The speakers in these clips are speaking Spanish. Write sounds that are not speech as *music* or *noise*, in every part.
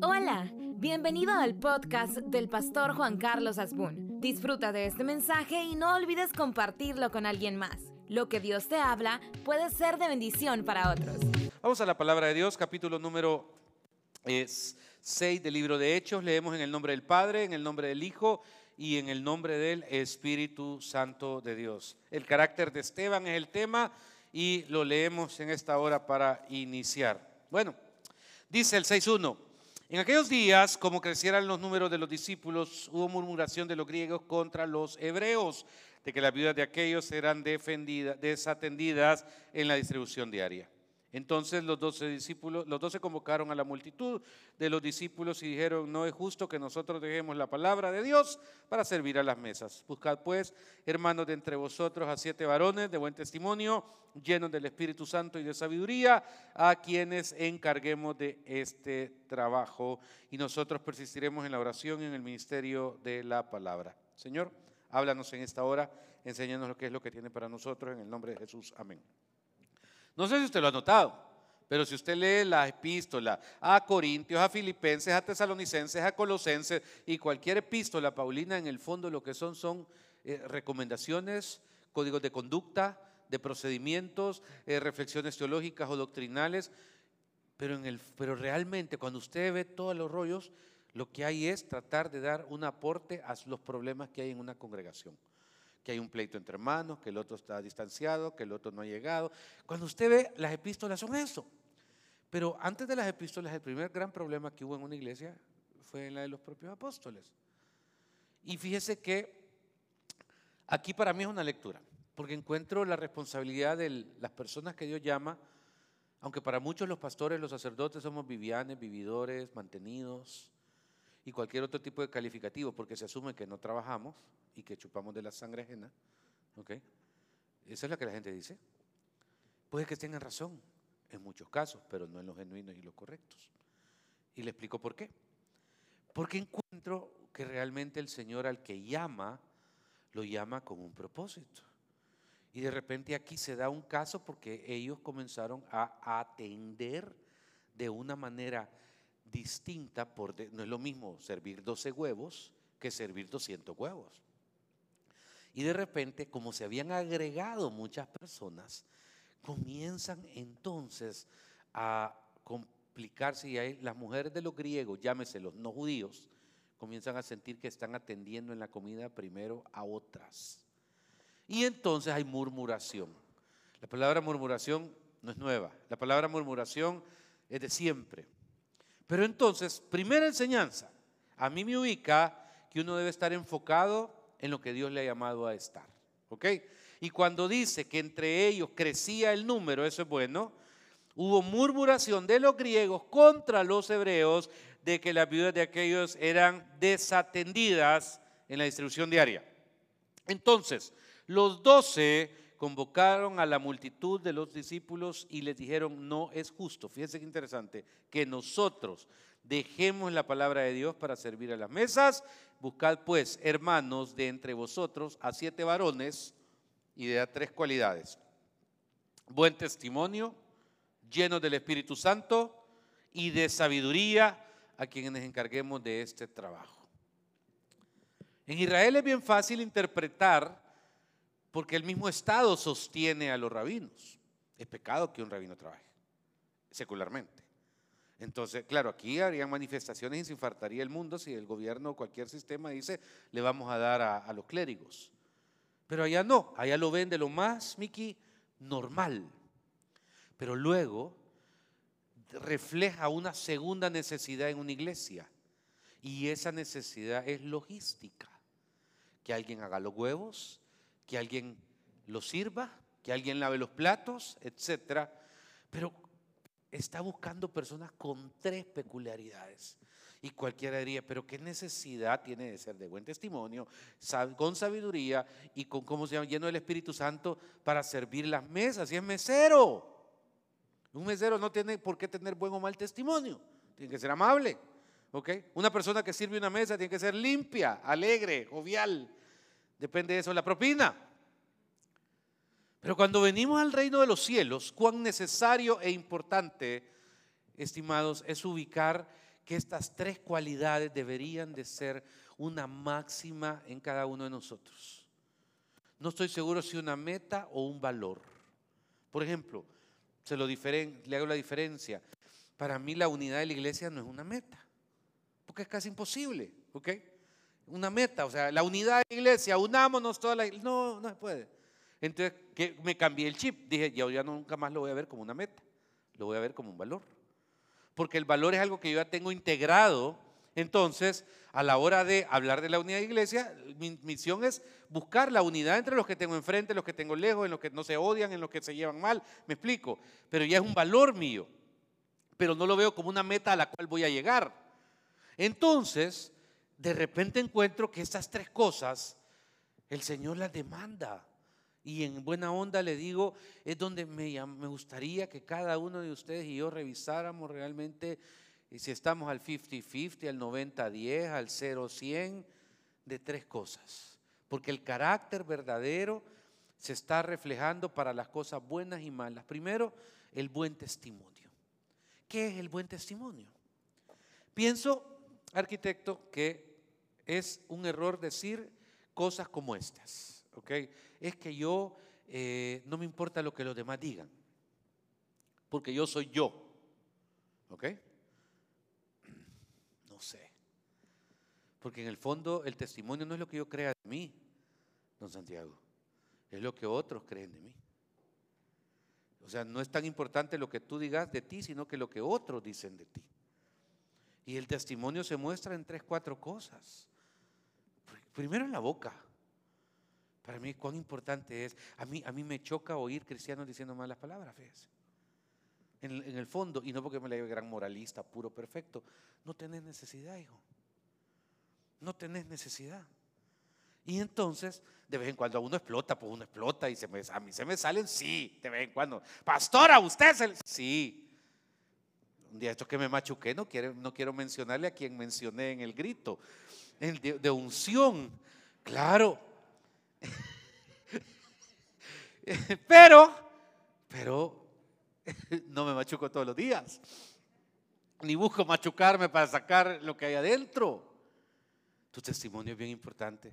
Hola, bienvenido al podcast del pastor Juan Carlos Asbun. Disfruta de este mensaje y no olvides compartirlo con alguien más. Lo que Dios te habla puede ser de bendición para otros. Vamos a la palabra de Dios, capítulo número 6 del libro de Hechos. Leemos en el nombre del Padre, en el nombre del Hijo y en el nombre del Espíritu Santo de Dios. El carácter de Esteban es el tema y lo leemos en esta hora para iniciar. Bueno, dice el 6.1. En aquellos días, como crecieran los números de los discípulos, hubo murmuración de los griegos contra los hebreos, de que las viudas de aquellos eran desatendidas en la distribución diaria. Entonces los doce discípulos, los doce convocaron a la multitud de los discípulos y dijeron, no es justo que nosotros dejemos la palabra de Dios para servir a las mesas. Buscad pues, hermanos de entre vosotros, a siete varones de buen testimonio, llenos del Espíritu Santo y de sabiduría, a quienes encarguemos de este trabajo y nosotros persistiremos en la oración y en el ministerio de la palabra. Señor, háblanos en esta hora, enséñanos lo que es lo que tiene para nosotros, en el nombre de Jesús. Amén. No sé si usted lo ha notado, pero si usted lee la epístola a Corintios, a Filipenses, a Tesalonicenses, a Colosenses y cualquier epístola paulina, en el fondo lo que son son eh, recomendaciones, códigos de conducta, de procedimientos, eh, reflexiones teológicas o doctrinales, pero, en el, pero realmente cuando usted ve todos los rollos, lo que hay es tratar de dar un aporte a los problemas que hay en una congregación que hay un pleito entre hermanos, que el otro está distanciado, que el otro no ha llegado. Cuando usted ve, las epístolas son eso. Pero antes de las epístolas, el primer gran problema que hubo en una iglesia fue en la de los propios apóstoles. Y fíjese que aquí para mí es una lectura, porque encuentro la responsabilidad de las personas que Dios llama, aunque para muchos los pastores, los sacerdotes somos vivianes, vividores, mantenidos, y cualquier otro tipo de calificativo, porque se asume que no trabajamos y que chupamos de la sangre ajena. ¿Ok? Esa es la que la gente dice. Puede que tengan razón en muchos casos, pero no en los genuinos y los correctos. Y le explico por qué. Porque encuentro que realmente el Señor al que llama, lo llama con un propósito. Y de repente aquí se da un caso porque ellos comenzaron a atender de una manera distinta, por no es lo mismo servir 12 huevos que servir 200 huevos. Y de repente, como se habían agregado muchas personas, comienzan entonces a complicarse y las mujeres de los griegos, llámese los no judíos, comienzan a sentir que están atendiendo en la comida primero a otras. Y entonces hay murmuración. La palabra murmuración no es nueva, la palabra murmuración es de siempre. Pero entonces, primera enseñanza, a mí me ubica que uno debe estar enfocado en lo que Dios le ha llamado a estar. ¿Ok? Y cuando dice que entre ellos crecía el número, eso es bueno, hubo murmuración de los griegos contra los hebreos de que las viudas de aquellos eran desatendidas en la distribución diaria. Entonces, los doce convocaron a la multitud de los discípulos y les dijeron, no es justo, fíjense qué interesante, que nosotros dejemos la palabra de Dios para servir a las mesas. Buscad pues, hermanos, de entre vosotros a siete varones y de tres cualidades. Buen testimonio, llenos del Espíritu Santo y de sabiduría a quienes encarguemos de este trabajo. En Israel es bien fácil interpretar porque el mismo Estado sostiene a los rabinos. Es pecado que un rabino trabaje, secularmente. Entonces, claro, aquí harían manifestaciones y se infartaría el mundo si el gobierno o cualquier sistema dice, le vamos a dar a, los clérigos. Pero allá no, allá lo ven de lo más, Miki, normal. Pero luego refleja una segunda necesidad en una iglesia. Y esa necesidad es logística. Que alguien haga los huevos, que alguien lo sirva, que alguien lave los platos, etc. Pero está buscando personas con tres peculiaridades. Y cualquiera diría, pero ¿qué necesidad tiene de ser de buen testimonio, con sabiduría y con, ¿cómo se llama?, lleno del Espíritu Santo para servir las mesas? Y es mesero. Un mesero no tiene por qué tener buen o mal testimonio. Tiene que ser amable. ¿ok? Una persona que sirve una mesa tiene que ser limpia, alegre, jovial, Depende de eso la propina. Pero cuando venimos al reino de los cielos, cuán necesario e importante, estimados, es ubicar que estas tres cualidades deberían de ser una máxima en cada uno de nosotros. No estoy seguro si una meta o un valor. Por ejemplo, se lo le hago la diferencia. Para mí la unidad de la iglesia no es una meta, porque es casi imposible, ¿ok? Una meta, o sea, la unidad de la iglesia, unámonos toda la iglesia. No, no se puede. Entonces que me cambié el chip. Dije, yo ya nunca más lo voy a ver como una meta, lo voy a ver como un valor. Porque el valor es algo que yo ya tengo integrado. Entonces, a la hora de hablar de la unidad de iglesia, mi misión es buscar la unidad entre los que tengo enfrente, los que tengo lejos, en los que no se odian, en los que se llevan mal. Me explico. Pero ya es un valor mío. Pero no lo veo como una meta a la cual voy a llegar. Entonces, de repente encuentro que estas tres cosas el Señor las demanda. Y en buena onda le digo, es donde me, me gustaría que cada uno de ustedes y yo revisáramos realmente y si estamos al 50-50, al 90-10, al 0-100, de tres cosas. Porque el carácter verdadero se está reflejando para las cosas buenas y malas. Primero, el buen testimonio. ¿Qué es el buen testimonio? Pienso, arquitecto, que es un error decir cosas como estas. Es que yo eh, no me importa lo que los demás digan, porque yo soy yo. ¿Ok? No sé. Porque en el fondo el testimonio no es lo que yo crea de mí, don Santiago, es lo que otros creen de mí. O sea, no es tan importante lo que tú digas de ti, sino que lo que otros dicen de ti. Y el testimonio se muestra en tres, cuatro cosas. Primero en la boca. Para mí, cuán importante es. A mí, a mí me choca oír cristianos diciendo malas palabras, fíjese. En, el fondo, y no porque me la lleve gran moralista, puro perfecto, no tenés necesidad, hijo. No tenés necesidad. Y entonces, de vez en cuando uno explota, pues uno explota y se me, a mí se me salen, sí, de vez en cuando. Pastora, usted se Sí. Un día esto que me machuqué, no quiero, no quiero mencionarle a quien mencioné en el grito, el de unción. Claro, *laughs* pero, pero *laughs* no me machuco todos los días. Ni busco machucarme para sacar lo que hay adentro. Tu testimonio es bien importante.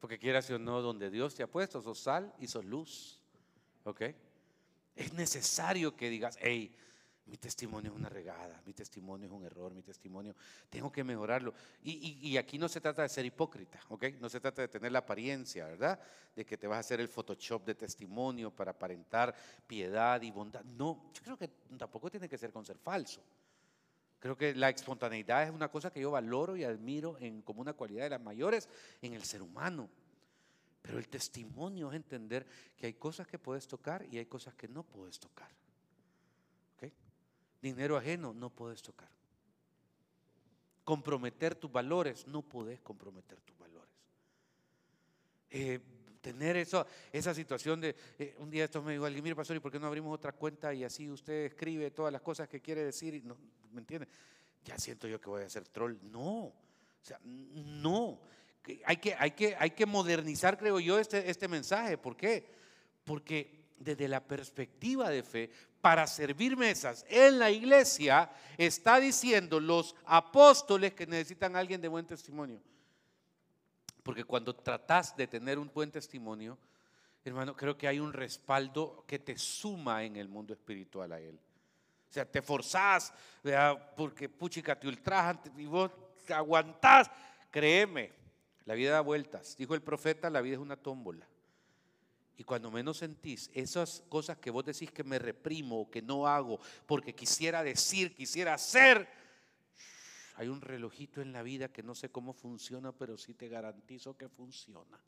Porque quieras o no, donde Dios te ha puesto, sos sal y sos luz. ¿Ok? Es necesario que digas, hey, mi testimonio es una regada, mi testimonio es un error, mi testimonio, tengo que mejorarlo. Y, aquí no se trata de ser hipócrita, ¿ok? No se trata de tener la apariencia, ¿verdad? De que te vas a hacer el Photoshop de testimonio para aparentar piedad y bondad. No, yo creo que tampoco tiene que ser con ser falso. Creo que la espontaneidad es una cosa que yo valoro y admiro en, como una cualidad de las mayores en el ser humano. Pero el testimonio es entender que hay cosas que puedes tocar y hay cosas que no puedes tocar. Dinero ajeno no puedes tocar. Comprometer tus valores, no puedes comprometer tus valores. Eh, tener eso, esa situación de, eh, un día esto me dijo alguien, mire pastor, ¿y por qué no abrimos otra cuenta y así usted escribe todas las cosas que quiere decir? No, ¿Me entiende? Ya siento yo que voy a ser troll. No, o sea, no. Hay que, hay que, hay que modernizar, creo yo, este, este mensaje. ¿Por qué? Porque desde la perspectiva de fe, para servir mesas en la iglesia, está diciendo los apóstoles que necesitan a alguien de buen testimonio. Porque cuando tratas de tener un buen testimonio, hermano, creo que hay un respaldo que te suma en el mundo espiritual a él. O sea, te forzás, porque puchica, te ultrajan y vos aguantás. Créeme, la vida da vueltas. Dijo el profeta, la vida es una tómbola. Y cuando menos sentís esas cosas que vos decís que me reprimo o que no hago porque quisiera decir, quisiera hacer, hay un relojito en la vida que no sé cómo funciona, pero sí te garantizo que funciona.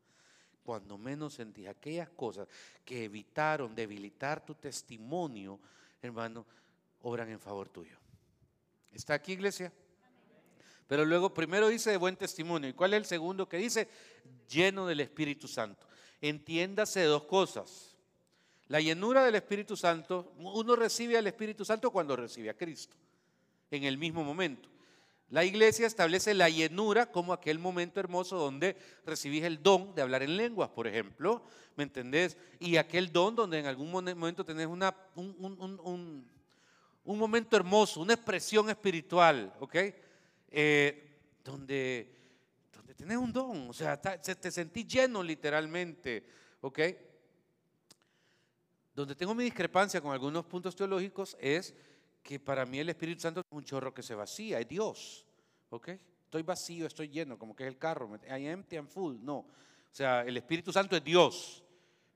Cuando menos sentís aquellas cosas que evitaron debilitar tu testimonio, hermano, obran en favor tuyo. ¿Está aquí, iglesia? Pero luego, primero dice de buen testimonio. ¿Y cuál es el segundo que dice? Lleno del Espíritu Santo entiéndase dos cosas. La llenura del Espíritu Santo, uno recibe al Espíritu Santo cuando recibe a Cristo, en el mismo momento. La iglesia establece la llenura como aquel momento hermoso donde recibís el don de hablar en lenguas, por ejemplo, ¿me entendés? Y aquel don donde en algún momento tenés una, un, un momento hermoso, una expresión espiritual, ¿ok? Eh, donde tenés un don, o sea, te sentí lleno literalmente, ¿ok? Donde tengo mi discrepancia con algunos puntos teológicos es que para mí el Espíritu Santo es un chorro que se vacía, es Dios, ¿ok? Estoy vacío, estoy lleno, como que es el carro, I empty and full, no. O sea, el Espíritu Santo es Dios,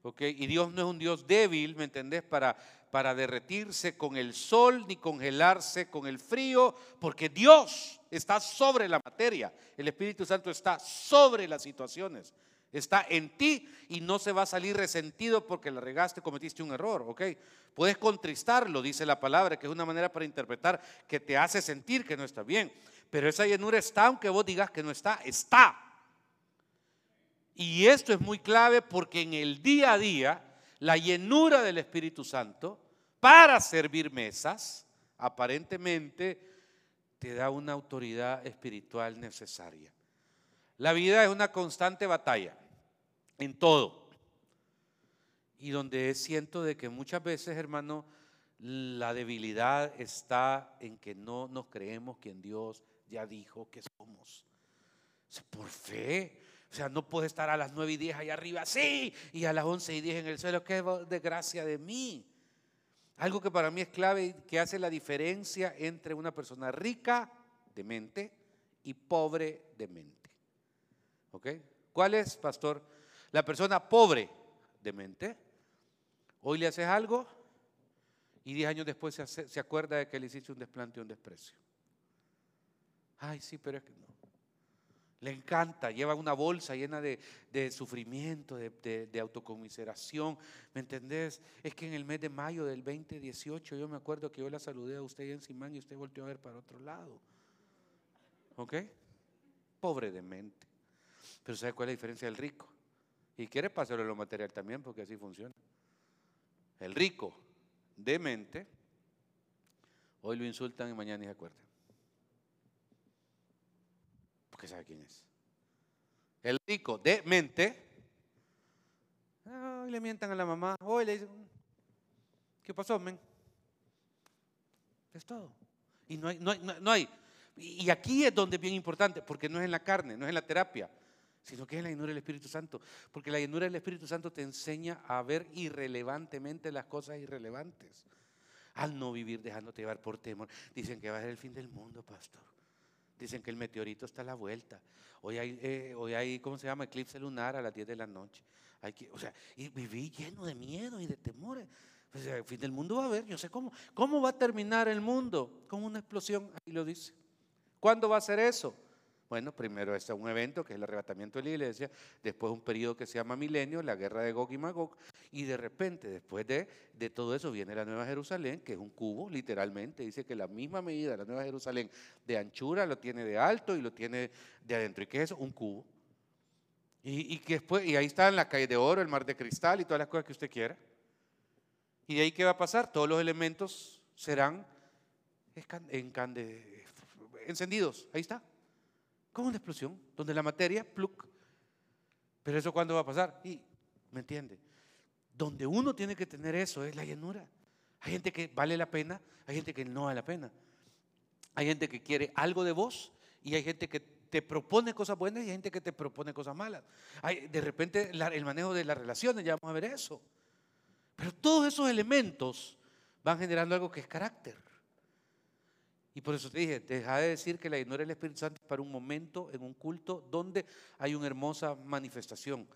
¿ok? Y Dios no es un Dios débil, ¿me entendés? Para, para derretirse con el sol ni congelarse con el frío, porque Dios está sobre la materia. El Espíritu Santo está sobre las situaciones. Está en ti y no se va a salir resentido porque la regaste, cometiste un error, ¿ok? Puedes contristarlo, dice la palabra, que es una manera para interpretar que te hace sentir que no está bien. Pero esa llenura está, aunque vos digas que no está, está. Y esto es muy clave porque en el día a día, la llenura del Espíritu Santo para servir mesas, aparentemente te da una autoridad espiritual necesaria. La vida es una constante batalla en todo. Y donde siento de que muchas veces, hermano, la debilidad está en que no nos creemos quien Dios ya dijo que somos. Por fe. O sea, no puede estar a las 9 y 10 allá arriba, sí, y a las 11 y 10 en el suelo. Qué desgracia de mí. Algo que para mí es clave y que hace la diferencia entre una persona rica de mente y pobre de mente. ¿Ok? ¿Cuál es, pastor? La persona pobre de mente. Hoy le haces algo y diez años después se, acuerda de que le hiciste un desplante o un desprecio. Ay, sí, pero es que no. Le encanta, lleva una bolsa llena de, sufrimiento, de, autocomiseración. ¿Me entendés? Es que en el mes de mayo del 2018 yo me acuerdo que yo la saludé a usted en Simán y usted volvió a ver para otro lado. ¿Ok? Pobre de mente. Pero ¿sabe cuál es la diferencia del rico? Y quiere pasarlo en lo material también porque así funciona. El rico de mente, hoy lo insultan y mañana se acuerda que sabe quién es. El rico de mente, hoy le mientan a la mamá, hoy le dicen, ¿qué pasó, men? Es todo. Y no hay, no hay, no hay. Y aquí es donde es bien importante, porque no es en la carne, no es en la terapia, sino que es en la llenura del Espíritu Santo. Porque la llenura del Espíritu Santo te enseña a ver irrelevantemente las cosas irrelevantes. Al no vivir dejándote llevar por temor. Dicen que va a ser el fin del mundo, pastor. Dicen que el meteorito está a la vuelta. Hoy hay, eh, hoy hay ¿cómo se llama? Eclipse lunar a las 10 de la noche. Hay que, o sea, y viví lleno de miedo y de temores. El fin del mundo va a haber, yo sé cómo. ¿Cómo va a terminar el mundo? Con una explosión, ahí lo dice. ¿Cuándo va a ser eso? Bueno, primero está un evento que es el arrebatamiento de la iglesia, después un periodo que se llama milenio, la guerra de Gog y Magog, y de repente, después de, de todo eso, viene la Nueva Jerusalén, que es un cubo, literalmente, dice que la misma medida la Nueva Jerusalén de anchura lo tiene de alto y lo tiene de adentro. ¿Y qué es eso? Un cubo. Y, que después, y ahí está en la calle de oro, el mar de cristal y todas las cosas que usted quiera. ¿Y de ahí qué va a pasar? Todos los elementos serán encendidos. Ahí está. Como una explosión, donde la materia, pluk. Pero eso cuándo va a pasar? Y, ¿me entiende? Donde uno tiene que tener eso es la llenura. Hay gente que vale la pena, hay gente que no vale la pena. Hay gente que quiere algo de vos y hay gente que te propone cosas buenas y hay gente que te propone cosas malas. Hay, de repente el manejo de las relaciones, ya vamos a ver eso. Pero todos esos elementos van generando algo que es carácter. Y por eso te dije, deja de decir que la llenura del Espíritu Santo para un momento en un culto donde hay una hermosa manifestación.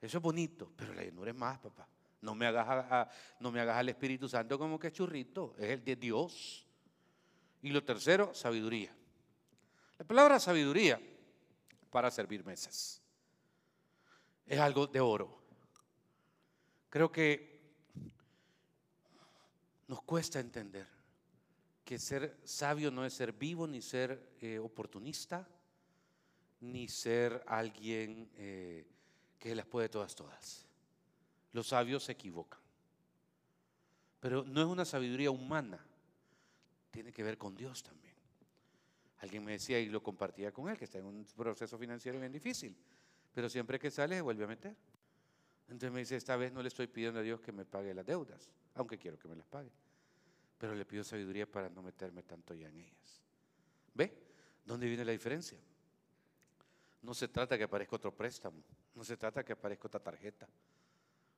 Eso es bonito, pero la llenura es más, papá. No me hagas, no me hagas al Espíritu Santo como que churrito, es el de Dios. Y lo tercero, sabiduría. La palabra sabiduría para servir mesas es algo de oro. Creo que nos cuesta entender que ser sabio no es ser vivo, ni ser eh, oportunista, ni ser alguien eh, que las puede todas, todas. Los sabios se equivocan. Pero no es una sabiduría humana, tiene que ver con Dios también. Alguien me decía y lo compartía con él, que está en un proceso financiero bien difícil, pero siempre que sale se vuelve a meter. Entonces me dice, esta vez no le estoy pidiendo a Dios que me pague las deudas, aunque quiero que me las pague pero le pido sabiduría para no meterme tanto ya en ellas. ¿Ve? ¿Dónde viene la diferencia? No se trata que aparezca otro préstamo, no se trata que aparezca otra tarjeta.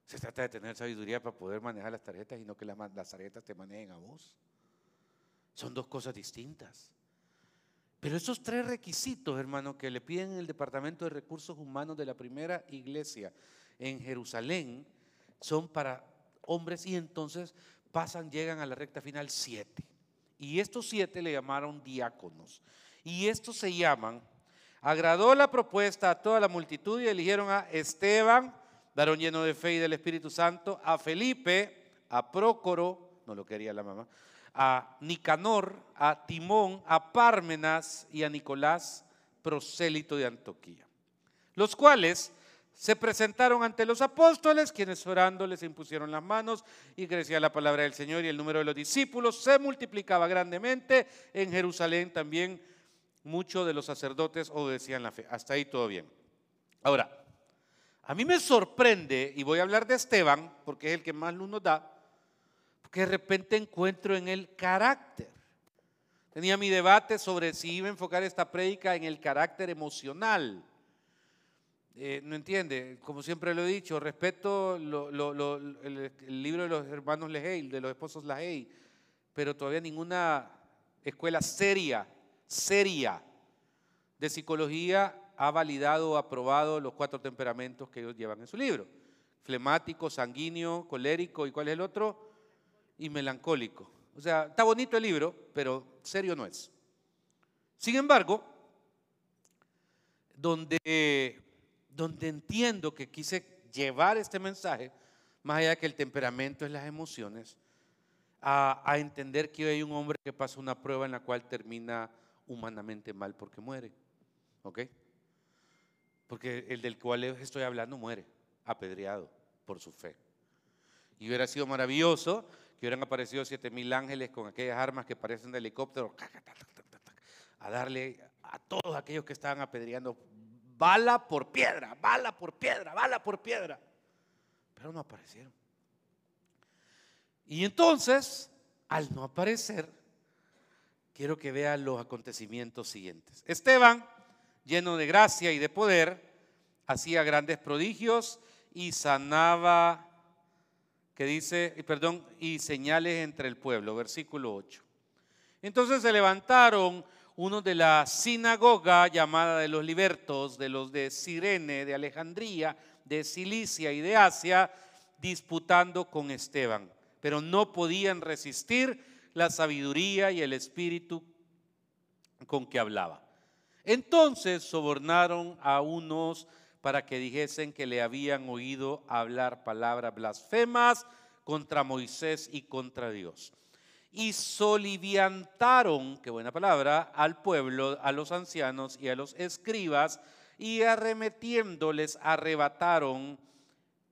Se trata de tener sabiduría para poder manejar las tarjetas y no que las, tarjetas te manejen a vos. Son dos cosas distintas. Pero esos tres requisitos, hermano, que le piden en el Departamento de Recursos Humanos de la primera iglesia en Jerusalén, son para hombres y entonces pasan, llegan a la recta final siete. Y estos siete le llamaron diáconos. Y estos se llaman, agradó la propuesta a toda la multitud y eligieron a Esteban, varón lleno de fe y del Espíritu Santo, a Felipe, a Prócoro, no lo quería la mamá, a Nicanor, a Timón, a Pármenas y a Nicolás, prosélito de Antoquía, los cuales se presentaron ante los apóstoles, quienes orando les impusieron las manos y crecía la palabra del Señor y el número de los discípulos se multiplicaba grandemente. En Jerusalén también muchos de los sacerdotes obedecían la fe. Hasta ahí todo bien. Ahora, a mí me sorprende, y voy a hablar de Esteban, porque es el que más luz nos da, que de repente encuentro en el carácter. Tenía mi debate sobre si iba a enfocar esta prédica en el carácter emocional. Eh, no entiende, como siempre lo he dicho, respeto el, libro de los hermanos Lehey, de los esposos Lehey, pero todavía ninguna escuela seria, seria de psicología ha validado o aprobado los cuatro temperamentos que ellos llevan en su libro. Flemático, sanguíneo, colérico y cuál es el otro? y melancólico. O sea, está bonito el libro, pero serio no es. Sin embargo, donde, donde entiendo que quise llevar este mensaje, más allá de que el temperamento es las emociones, a, a, entender que hay un hombre que pasa una prueba en la cual termina humanamente mal porque muere. ¿Ok? Porque el del cual estoy hablando muere, apedreado por su fe. Y hubiera sido maravilloso que hubieran aparecido siete mil ángeles con aquellas armas que parecen de helicóptero, a darle a todos aquellos que estaban apedreando bala por piedra, bala por piedra, bala por piedra. Pero no aparecieron. Y entonces, al no aparecer, quiero que vean los acontecimientos siguientes. Esteban, lleno de gracia y de poder, hacía grandes prodigios y sanaba que dice, perdón, y señales entre el pueblo, versículo 8. Entonces se levantaron unos de la sinagoga llamada de los libertos, de los de Sirene, de Alejandría, de Cilicia y de Asia, disputando con Esteban, pero no podían resistir la sabiduría y el espíritu con que hablaba. Entonces sobornaron a unos para que dijesen que le habían oído hablar palabras blasfemas contra Moisés y contra Dios. Y soliviantaron, qué buena palabra, al pueblo, a los ancianos y a los escribas, y arremetiéndoles arrebataron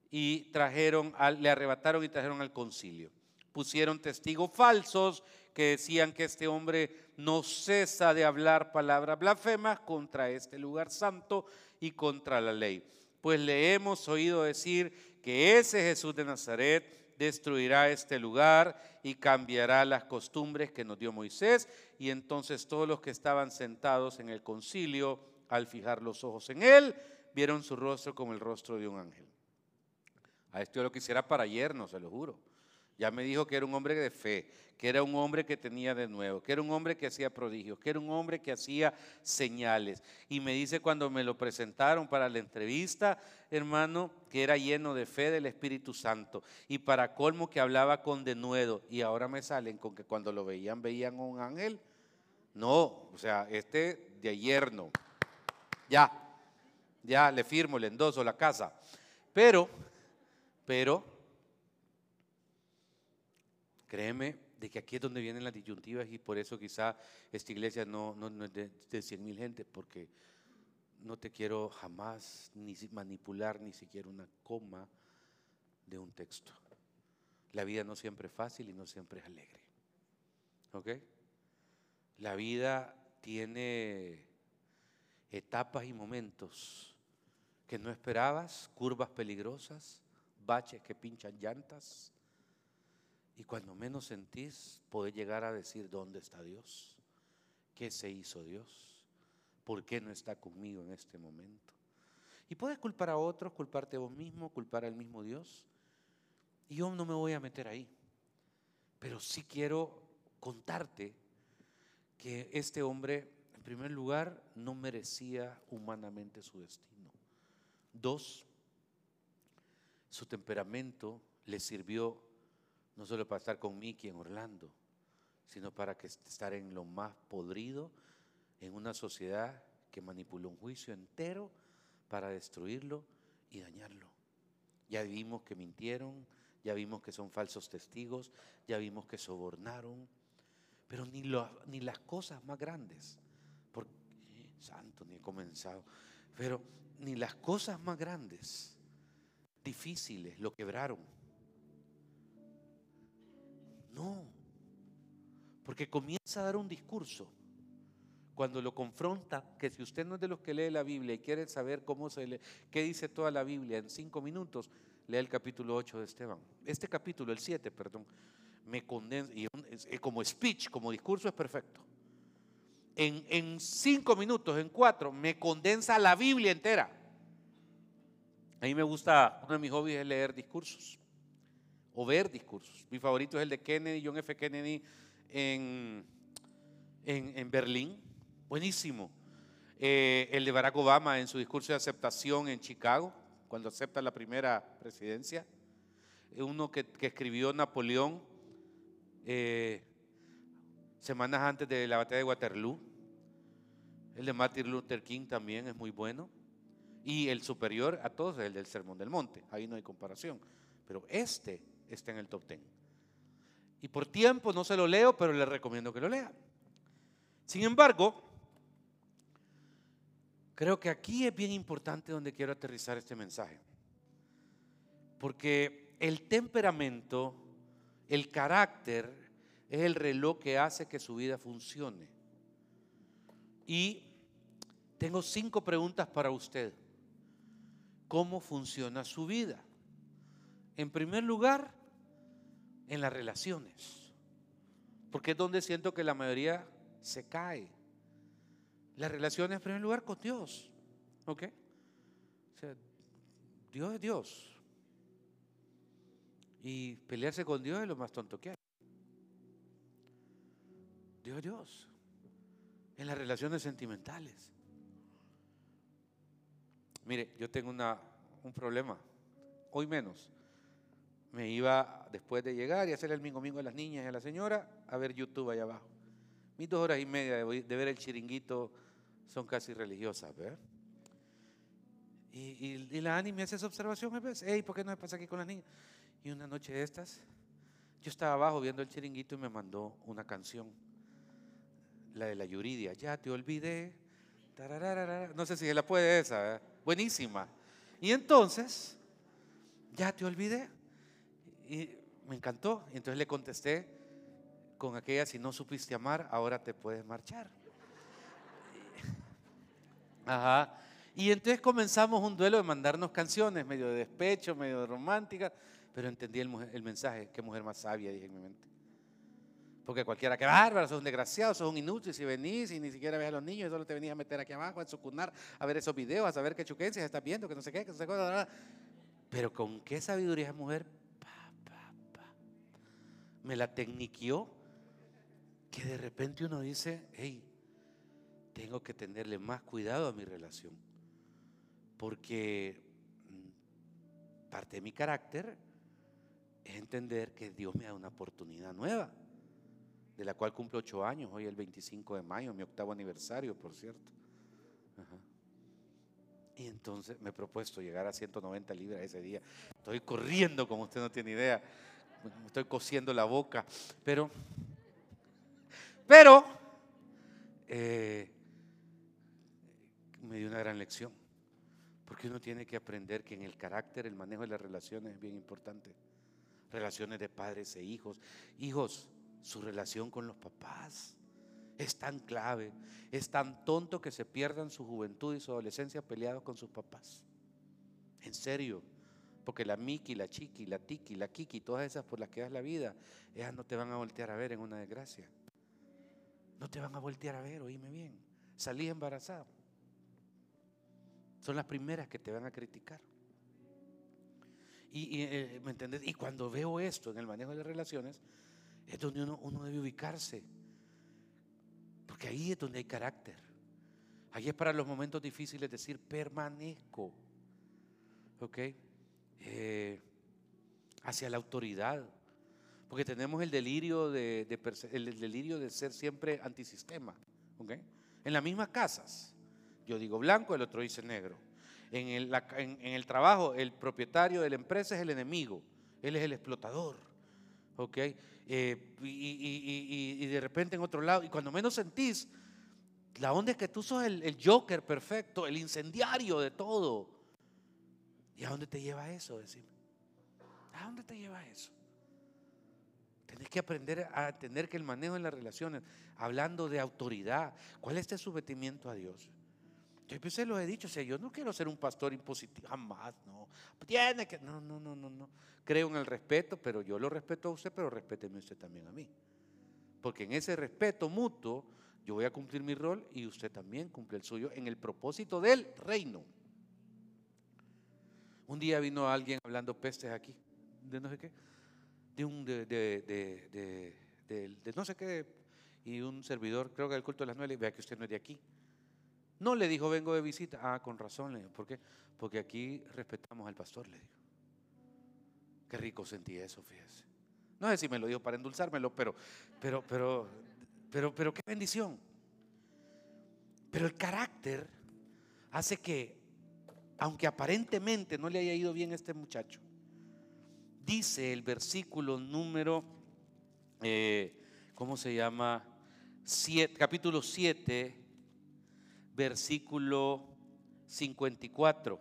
y trajeron, le arrebataron y trajeron al concilio. Pusieron testigos falsos que decían que este hombre no cesa de hablar palabras blasfemas contra este lugar santo y contra la ley. Pues le hemos oído decir que ese Jesús de Nazaret destruirá este lugar y cambiará las costumbres que nos dio Moisés. Y entonces todos los que estaban sentados en el concilio, al fijar los ojos en él, vieron su rostro como el rostro de un ángel. A esto yo lo quisiera para ayer, no se lo juro. Ya me dijo que era un hombre de fe, que era un hombre que tenía de nuevo, que era un hombre que hacía prodigios, que era un hombre que hacía señales. Y me dice cuando me lo presentaron para la entrevista, hermano, que era lleno de fe del Espíritu Santo. Y para colmo que hablaba con denuedo. Y ahora me salen con que cuando lo veían, veían un ángel. No, o sea, este de ayer no. Ya, ya le firmo, le endoso la casa. Pero, pero Créeme de que aquí es donde vienen las disyuntivas y por eso quizá esta iglesia no, no, es de, de 100 mil gente, porque no te quiero jamás ni manipular ni siquiera una coma de un texto. La vida no siempre es fácil y no siempre es alegre. ¿Ok? La vida tiene etapas y momentos que no esperabas, curvas peligrosas, baches que pinchan llantas, Y cuando menos sentís, podés llegar a decir, ¿dónde está Dios? ¿Qué se hizo Dios? ¿Por qué no está conmigo en este momento? Y puedes culpar a otros, culparte a vos mismo, culpar al mismo Dios. Y yo no me voy a meter ahí. Pero sí quiero contarte que este hombre, en primer lugar, no merecía humanamente su destino. Dos, su temperamento le sirvió no solo para estar con Mickey en Orlando, sino para que estar en lo más podrido en una sociedad que manipuló un juicio entero para destruirlo y dañarlo. Ya vimos que mintieron, ya vimos que son falsos testigos, ya vimos que sobornaron, pero ni, ni las cosas más grandes, porque, santo, ni he comenzado, pero ni las cosas más grandes, difíciles, lo quebraron. Porque comienza a dar un discurso cuando lo confronta, que si usted no es de los que lee la Biblia y quiere saber cómo se lee, qué dice toda la Biblia en cinco minutos, lea el capítulo 8 de Esteban. Este capítulo, el 7, perdón, me condensa, y como speech, como discurso es perfecto. En, en cinco minutos, en cuatro, me condensa la Biblia entera. A mí me gusta, uno de mis hobbies es leer discursos o ver discursos. Mi favorito es el de Kennedy, John F. Kennedy en, en, Berlín. Buenísimo. Eh, el de Barack Obama en su discurso de aceptación en Chicago, cuando acepta la primera presidencia. Uno que, escribió Napoleón eh, semanas antes de la batalla de Waterloo. El de Martin Luther King también es muy bueno. Y el superior a todos es el del Sermón del Monte. Ahí no hay comparación. Pero este está en el top 10. Y por tiempo no se lo leo, pero le recomiendo que lo lea. Sin embargo, creo que aquí es bien importante donde quiero aterrizar este mensaje. Porque el temperamento, el carácter, es el reloj que hace que su vida funcione. Y tengo cinco preguntas para usted. ¿Cómo funciona su vida? En primer lugar, en las relaciones. Porque es donde siento que la mayoría se cae. Las relaciones en primer lugar con Dios. ¿Ok? O sea, Dios es Dios. Y pelearse con Dios es lo más tonto que hay. Dios es Dios. En las relaciones sentimentales. Mire, yo tengo una, un problema. Hoy menos me iba después de llegar y hacer el mingo mingo a las niñas y a la señora a ver YouTube allá abajo. Mis dos horas y media de, ver el chiringuito son casi religiosas, ¿verdad? Y, la Ani me hace esa observación a veces, hey, ¿por qué no me pasa aquí con las niñas? Y una noche de estas, yo estaba abajo viendo el chiringuito y me mandó una canción, la de la Yuridia, ya te olvidé, no sé si se la puede esa, buenísima. Y entonces, ya te olvidé. Y me encantó. Y entonces le contesté con aquella, si no supiste amar, ahora te puedes marchar. *laughs* Ajá. Y entonces comenzamos un duelo de mandarnos canciones, medio de despecho, medio de romántica, pero entendí el, mensaje, qué mujer más sabia, dije en mi mente. Porque cualquiera, que bárbaro, sos un desgraciado, sos un inútil, si venís y ni siquiera ves a los niños, solo te venís a meter aquí abajo, a sucunar, a ver esos videos, a saber qué chuquencias estás viendo, que no sé qué, que no sé qué. Pero con qué sabiduría mujer me la tecniqueó, que de repente uno dice, hey, tengo que tenerle más cuidado a mi relación, porque mm, parte de mi carácter es entender que Dios me da una oportunidad nueva, de la cual cumplo ocho años, hoy el 25 de mayo, mi octavo aniversario, por cierto. Y entonces me he propuesto llegar a 190 libras ese día. Estoy corriendo como usted no tiene idea me estoy cosiendo la boca, pero, pero, eh, me dio una gran lección, porque uno tiene que aprender que en el carácter, el manejo de las relaciones es bien importante. Relaciones de padres e hijos. Hijos, su relación con los papás es tan clave, es tan tonto que se pierdan su juventud y su adolescencia peleados con sus papás. En serio Porque la Miki, la Chiqui, la Tiki, la Kiki, todas esas por las que das la vida, ellas no te van a voltear a ver en una desgracia. No te van a voltear a ver, oíme bien. Salí embarazado. Son las primeras que te van a criticar. Y, eh, ¿me entendés? y cuando veo esto en el manejo de relaciones, es donde uno, uno debe ubicarse. Porque ahí es donde hay carácter. Ahí es para los momentos difíciles decir permanezco. ¿Ok? Eh, hacia la autoridad. Porque tenemos el delirio de, el delirio de ser siempre antisistema. En las mismas casas. Yo digo blanco, el otro dice negro. En el, en el, trabajo, el propietario de la empresa es el enemigo. Él es el explotador. ¿Ok? Eh, y, de repente en otro lado, y cuando menos sentís, la onda es que tú sos el, el joker perfecto, el incendiario de todo. ¿Y a dónde te lleva eso? Decime. ¿A dónde te lleva eso? Tenés que aprender a entender que el manejo en las relaciones, hablando de autoridad, ¿cuál es este sometimiento a Dios? Yo se lo he dicho, o sea, yo no quiero ser un pastor impositivo, jamás, no. Tiene que, no, no, no, no, no. Creo en el respeto, pero yo lo respeto a usted, pero respéteme usted también a mí. Porque en ese respeto mutuo, yo voy a cumplir mi rol y usted también cumple el suyo en el propósito del reino. Un día vino alguien hablando pestes aquí, de no sé qué, de un, de, de, de, no sé qué, y un servidor, creo que el culto de las nueve, vea que usted no es de aquí. No le dijo, vengo de visita. Ah, con razón, le dijo. ¿Por qué? Porque aquí respetamos al pastor, le dijo. Qué rico sentí eso, fíjese. No sé si me lo dijo para endulzármelo, pero, pero, pero, pero, pero qué bendición. Pero el carácter hace que aunque aparentemente no le haya ido bien a este muchacho. Dice el versículo número, eh, ¿cómo se llama? capítulo 7, versículo 54.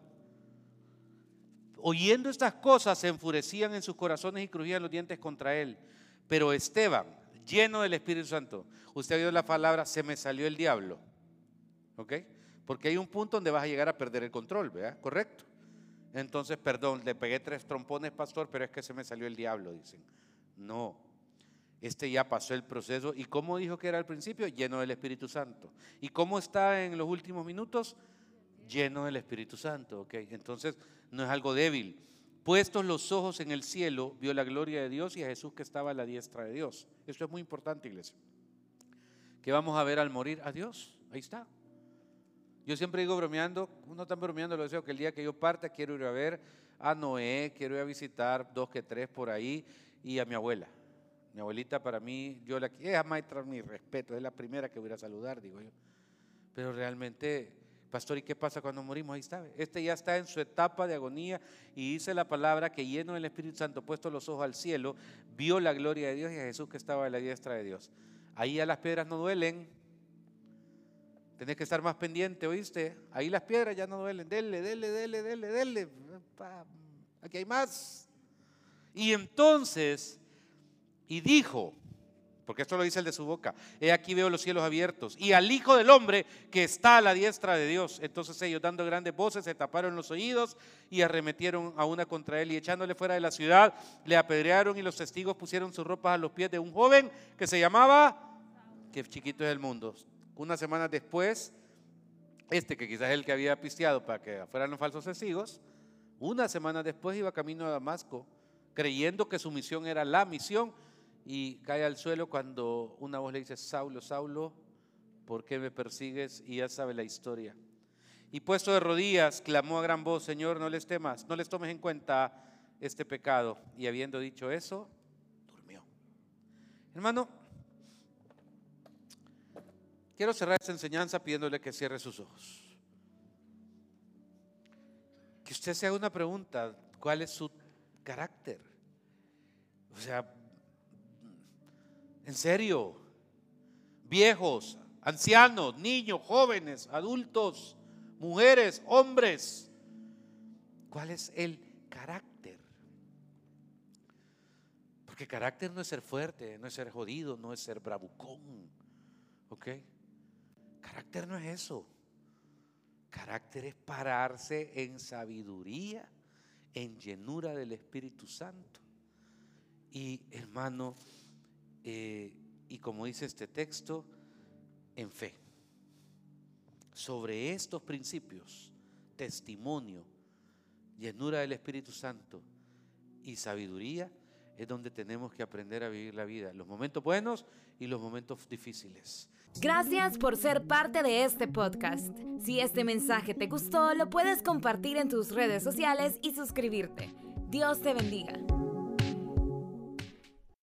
Oyendo estas cosas, se enfurecían en sus corazones y crujían los dientes contra él. Pero Esteban, lleno del Espíritu Santo, usted ha oído la palabra, se me salió el diablo. ¿Ok? Porque hay un punto donde vas a llegar a perder el control, ¿verdad? Correcto. Entonces, perdón, le pegué tres trompones, pastor, pero es que se me salió el diablo, dicen. No, este ya pasó el proceso. ¿Y cómo dijo que era al principio? Lleno del Espíritu Santo. ¿Y cómo está en los últimos minutos? Lleno del Espíritu Santo, ¿ok? Entonces, no es algo débil. Puestos los ojos en el cielo, vio la gloria de Dios y a Jesús que estaba a la diestra de Dios. Esto es muy importante, iglesia. ¿Qué vamos a ver al morir? A Dios. Ahí está. Yo siempre digo bromeando, uno está bromeando, lo deseo que el día que yo parta quiero ir a ver a Noé, quiero ir a visitar dos que tres por ahí y a mi abuela. Mi abuelita para mí, yo la quiero, es maestra mi respeto, es la primera que voy a saludar, digo yo. Pero realmente, pastor, ¿y qué pasa cuando morimos? Ahí está. Este ya está en su etapa de agonía y dice la palabra que lleno del Espíritu Santo, puesto los ojos al cielo, vio la gloria de Dios y a Jesús que estaba a la diestra de Dios. Ahí ya las piedras no duelen, Tenés que estar más pendiente, ¿oíste? Ahí las piedras ya no duelen. Dele, dele, dele, dele, dele. Aquí hay más. Y entonces, y dijo, porque esto lo dice el de su boca, he aquí veo los cielos abiertos y al Hijo del Hombre que está a la diestra de Dios. Entonces ellos dando grandes voces se taparon los oídos y arremetieron a una contra él y echándole fuera de la ciudad le apedrearon y los testigos pusieron sus ropas a los pies de un joven que se llamaba, que chiquito es el mundo, una semana después, este que quizás es el que había pisteado para que fueran los falsos testigos, una semana después iba camino a Damasco, creyendo que su misión era la misión, y cae al suelo cuando una voz le dice, Saulo, Saulo, ¿por qué me persigues? Y ya sabe la historia. Y puesto de rodillas, clamó a gran voz, Señor, no les temas, no les tomes en cuenta este pecado. Y habiendo dicho eso, durmió. Hermano, Quiero cerrar esta enseñanza pidiéndole que cierre sus ojos. Que usted se haga una pregunta, ¿cuál es su carácter? O sea, en serio, viejos, ancianos, niños, jóvenes, adultos, mujeres, hombres, ¿cuál es el carácter? Porque carácter no es ser fuerte, no es ser jodido, no es ser bravucón, ¿ok? Carácter no es eso. Carácter es pararse en sabiduría, en llenura del Espíritu Santo. Y hermano, eh, y como dice este texto, en fe. Sobre estos principios, testimonio, llenura del Espíritu Santo y sabiduría, es donde tenemos que aprender a vivir la vida, los momentos buenos y los momentos difíciles. Gracias por ser parte de este podcast. Si este mensaje te gustó, lo puedes compartir en tus redes sociales y suscribirte. Dios te bendiga.